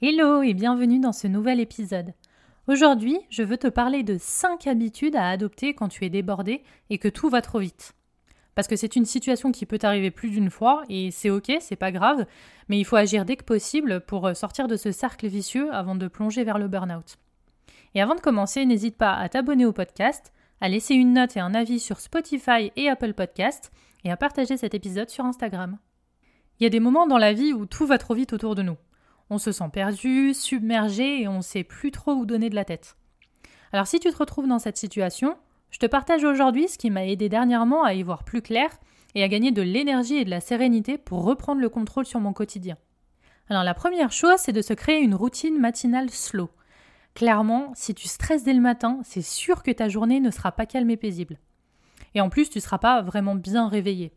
Hello et bienvenue dans ce nouvel épisode. Aujourd'hui, je veux te parler de 5 habitudes à adopter quand tu es débordé et que tout va trop vite. Parce que c'est une situation qui peut t'arriver plus d'une fois et c'est ok, c'est pas grave, mais il faut agir dès que possible pour sortir de ce cercle vicieux avant de plonger vers le burn-out. Et avant de commencer, n'hésite pas à t'abonner au podcast, à laisser une note et un avis sur Spotify et Apple Podcast et à partager cet épisode sur Instagram. Il y a des moments dans la vie où tout va trop vite autour de nous. On se sent perdu, submergé et on ne sait plus trop où donner de la tête. Alors si tu te retrouves dans cette situation, je te partage aujourd'hui ce qui m'a aidé dernièrement à y voir plus clair et à gagner de l'énergie et de la sérénité pour reprendre le contrôle sur mon quotidien. Alors la première chose, c'est de se créer une routine matinale slow. Clairement, si tu stresses dès le matin, c'est sûr que ta journée ne sera pas calme et paisible. Et en plus, tu ne seras pas vraiment bien réveillé.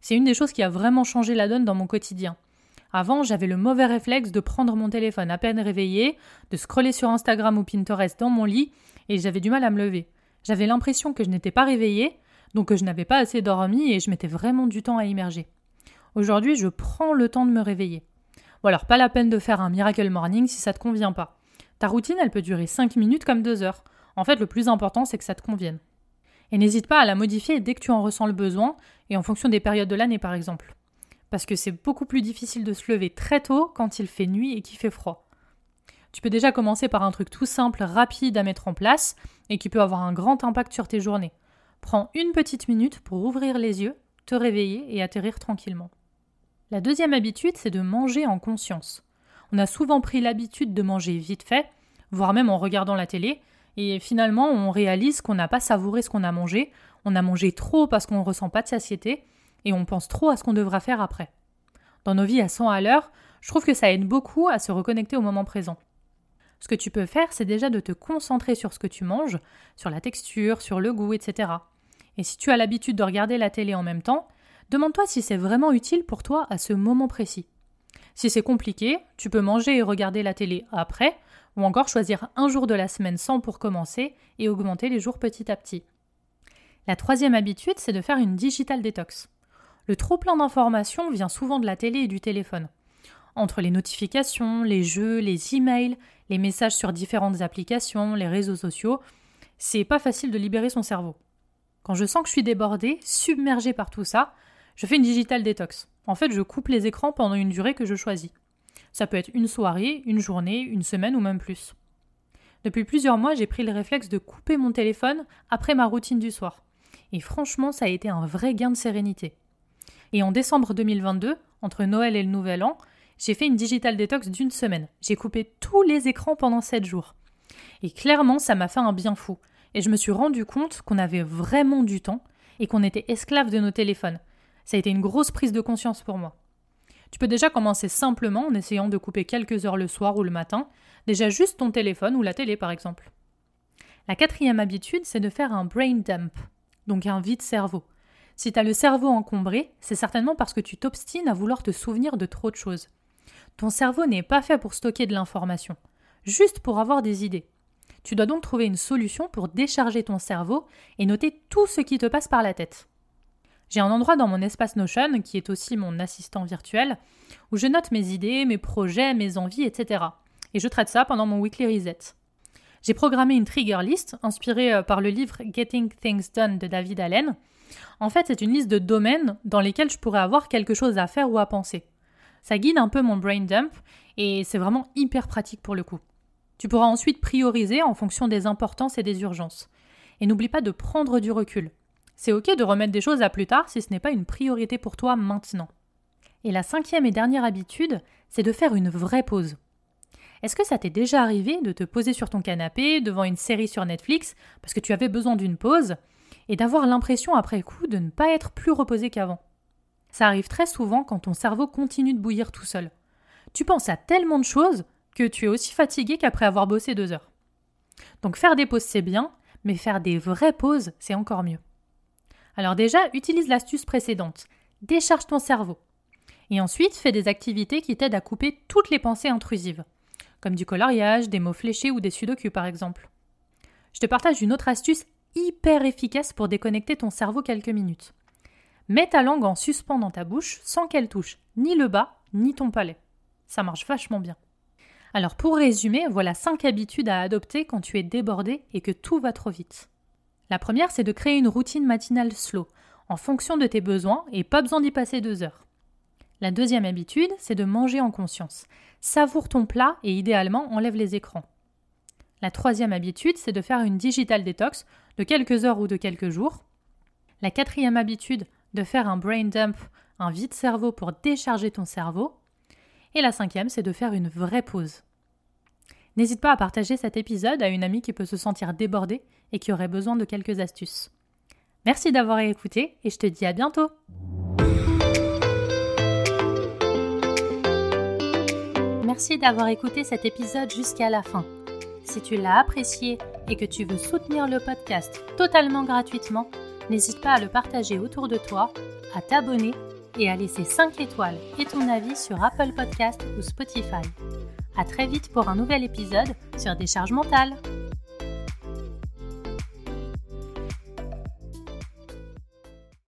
C'est une des choses qui a vraiment changé la donne dans mon quotidien. Avant, j'avais le mauvais réflexe de prendre mon téléphone à peine réveillé, de scroller sur Instagram ou Pinterest dans mon lit, et j'avais du mal à me lever. J'avais l'impression que je n'étais pas réveillée, donc que je n'avais pas assez dormi et je mettais vraiment du temps à immerger. Aujourd'hui, je prends le temps de me réveiller. Bon alors, pas la peine de faire un miracle morning si ça te convient pas. Ta routine, elle peut durer 5 minutes comme 2 heures. En fait, le plus important, c'est que ça te convienne. Et n'hésite pas à la modifier dès que tu en ressens le besoin, et en fonction des périodes de l'année par exemple parce que c'est beaucoup plus difficile de se lever très tôt quand il fait nuit et qu'il fait froid. Tu peux déjà commencer par un truc tout simple, rapide à mettre en place et qui peut avoir un grand impact sur tes journées. Prends une petite minute pour ouvrir les yeux, te réveiller et atterrir tranquillement. La deuxième habitude, c'est de manger en conscience. On a souvent pris l'habitude de manger vite fait, voire même en regardant la télé, et finalement on réalise qu'on n'a pas savouré ce qu'on a mangé, on a mangé trop parce qu'on ne ressent pas de satiété, et on pense trop à ce qu'on devra faire après. Dans nos vies à 100 à l'heure, je trouve que ça aide beaucoup à se reconnecter au moment présent. Ce que tu peux faire, c'est déjà de te concentrer sur ce que tu manges, sur la texture, sur le goût, etc. Et si tu as l'habitude de regarder la télé en même temps, demande-toi si c'est vraiment utile pour toi à ce moment précis. Si c'est compliqué, tu peux manger et regarder la télé après, ou encore choisir un jour de la semaine sans pour commencer et augmenter les jours petit à petit. La troisième habitude, c'est de faire une digital detox. Le trop-plein d'informations vient souvent de la télé et du téléphone. Entre les notifications, les jeux, les emails, les messages sur différentes applications, les réseaux sociaux, c'est pas facile de libérer son cerveau. Quand je sens que je suis débordée, submergée par tout ça, je fais une digital détox. En fait, je coupe les écrans pendant une durée que je choisis. Ça peut être une soirée, une journée, une semaine ou même plus. Depuis plusieurs mois, j'ai pris le réflexe de couper mon téléphone après ma routine du soir. Et franchement, ça a été un vrai gain de sérénité. Et en décembre 2022, entre Noël et le Nouvel An, j'ai fait une digital détox d'une semaine. J'ai coupé tous les écrans pendant 7 jours. Et clairement, ça m'a fait un bien fou. Et je me suis rendu compte qu'on avait vraiment du temps et qu'on était esclave de nos téléphones. Ça a été une grosse prise de conscience pour moi. Tu peux déjà commencer simplement en essayant de couper quelques heures le soir ou le matin, déjà juste ton téléphone ou la télé par exemple. La quatrième habitude, c'est de faire un brain dump, donc un vide cerveau. Si tu le cerveau encombré, c'est certainement parce que tu t'obstines à vouloir te souvenir de trop de choses. Ton cerveau n'est pas fait pour stocker de l'information, juste pour avoir des idées. Tu dois donc trouver une solution pour décharger ton cerveau et noter tout ce qui te passe par la tête. J'ai un endroit dans mon espace Notion, qui est aussi mon assistant virtuel, où je note mes idées, mes projets, mes envies, etc. Et je traite ça pendant mon weekly reset. J'ai programmé une trigger list inspirée euh, par le livre Getting Things Done de David Allen, en fait, c'est une liste de domaines dans lesquels je pourrais avoir quelque chose à faire ou à penser. Ça guide un peu mon brain dump et c'est vraiment hyper pratique pour le coup. Tu pourras ensuite prioriser en fonction des importances et des urgences. Et n'oublie pas de prendre du recul. C'est ok de remettre des choses à plus tard si ce n'est pas une priorité pour toi maintenant. Et la cinquième et dernière habitude, c'est de faire une vraie pause. Est-ce que ça t'est déjà arrivé de te poser sur ton canapé devant une série sur Netflix parce que tu avais besoin d'une pause et d'avoir l'impression après coup de ne pas être plus reposé qu'avant. Ça arrive très souvent quand ton cerveau continue de bouillir tout seul. Tu penses à tellement de choses que tu es aussi fatigué qu'après avoir bossé deux heures. Donc faire des pauses, c'est bien, mais faire des vraies pauses, c'est encore mieux. Alors déjà, utilise l'astuce précédente. Décharge ton cerveau. Et ensuite, fais des activités qui t'aident à couper toutes les pensées intrusives, comme du coloriage, des mots fléchés ou des sudoku par exemple. Je te partage une autre astuce hyper efficace pour déconnecter ton cerveau quelques minutes. Mets ta langue en suspens dans ta bouche sans qu'elle touche ni le bas ni ton palais. Ça marche vachement bien. Alors pour résumer, voilà 5 habitudes à adopter quand tu es débordé et que tout va trop vite. La première, c'est de créer une routine matinale slow, en fonction de tes besoins et pas besoin d'y passer deux heures. La deuxième habitude, c'est de manger en conscience. Savoure ton plat et idéalement enlève les écrans. La troisième habitude, c'est de faire une digital detox de quelques heures ou de quelques jours. La quatrième habitude, de faire un brain dump, un vide cerveau pour décharger ton cerveau. Et la cinquième, c'est de faire une vraie pause. N'hésite pas à partager cet épisode à une amie qui peut se sentir débordée et qui aurait besoin de quelques astuces. Merci d'avoir écouté et je te dis à bientôt. Merci d'avoir écouté cet épisode jusqu'à la fin. Si tu l'as apprécié et que tu veux soutenir le podcast totalement gratuitement, n'hésite pas à le partager autour de toi, à t'abonner et à laisser 5 étoiles et ton avis sur Apple Podcast ou Spotify. À très vite pour un nouvel épisode sur Décharge mentale.